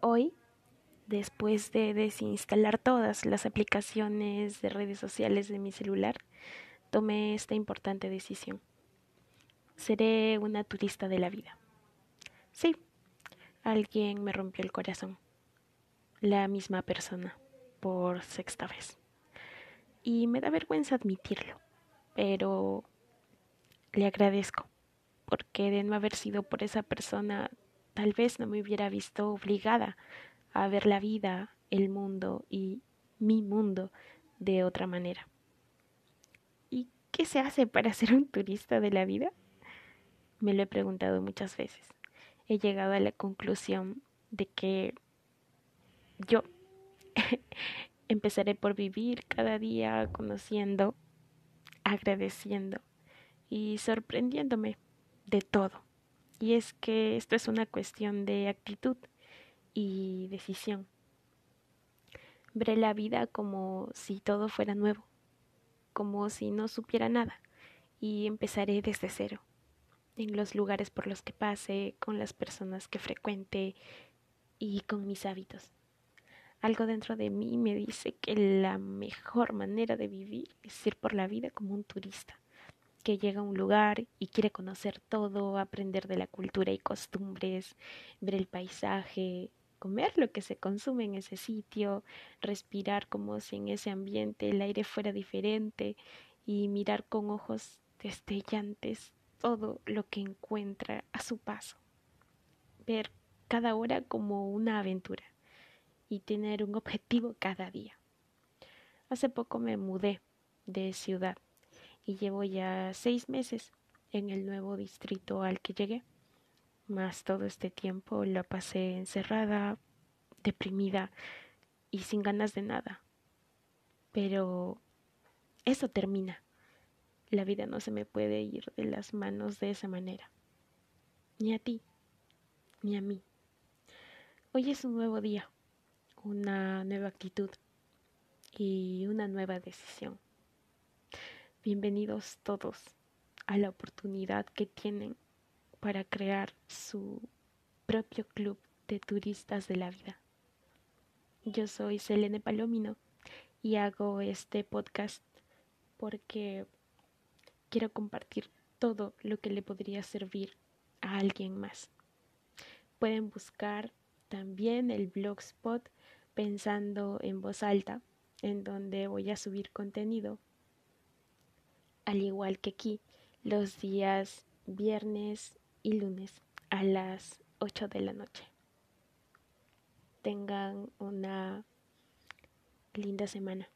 Hoy, después de desinstalar todas las aplicaciones de redes sociales de mi celular, tomé esta importante decisión. Seré una turista de la vida. Sí, alguien me rompió el corazón. La misma persona, por sexta vez. Y me da vergüenza admitirlo, pero le agradezco, porque de no haber sido por esa persona tal vez no me hubiera visto obligada a ver la vida, el mundo y mi mundo de otra manera. ¿Y qué se hace para ser un turista de la vida? Me lo he preguntado muchas veces. He llegado a la conclusión de que yo empezaré por vivir cada día conociendo, agradeciendo y sorprendiéndome de todo. Y es que esto es una cuestión de actitud y decisión. Veré la vida como si todo fuera nuevo, como si no supiera nada, y empezaré desde cero, en los lugares por los que pase, con las personas que frecuente y con mis hábitos. Algo dentro de mí me dice que la mejor manera de vivir es ir por la vida como un turista que llega a un lugar y quiere conocer todo, aprender de la cultura y costumbres, ver el paisaje, comer lo que se consume en ese sitio, respirar como si en ese ambiente el aire fuera diferente y mirar con ojos destellantes todo lo que encuentra a su paso. Ver cada hora como una aventura y tener un objetivo cada día. Hace poco me mudé de ciudad y llevo ya seis meses en el nuevo distrito al que llegué. Más todo este tiempo la pasé encerrada, deprimida y sin ganas de nada. Pero eso termina. La vida no se me puede ir de las manos de esa manera. Ni a ti, ni a mí. Hoy es un nuevo día, una nueva actitud y una nueva decisión. Bienvenidos todos a la oportunidad que tienen para crear su propio club de turistas de la vida. Yo soy Selene Palomino y hago este podcast porque quiero compartir todo lo que le podría servir a alguien más. Pueden buscar también el blogspot pensando en voz alta, en donde voy a subir contenido al igual que aquí, los días viernes y lunes a las 8 de la noche. Tengan una linda semana.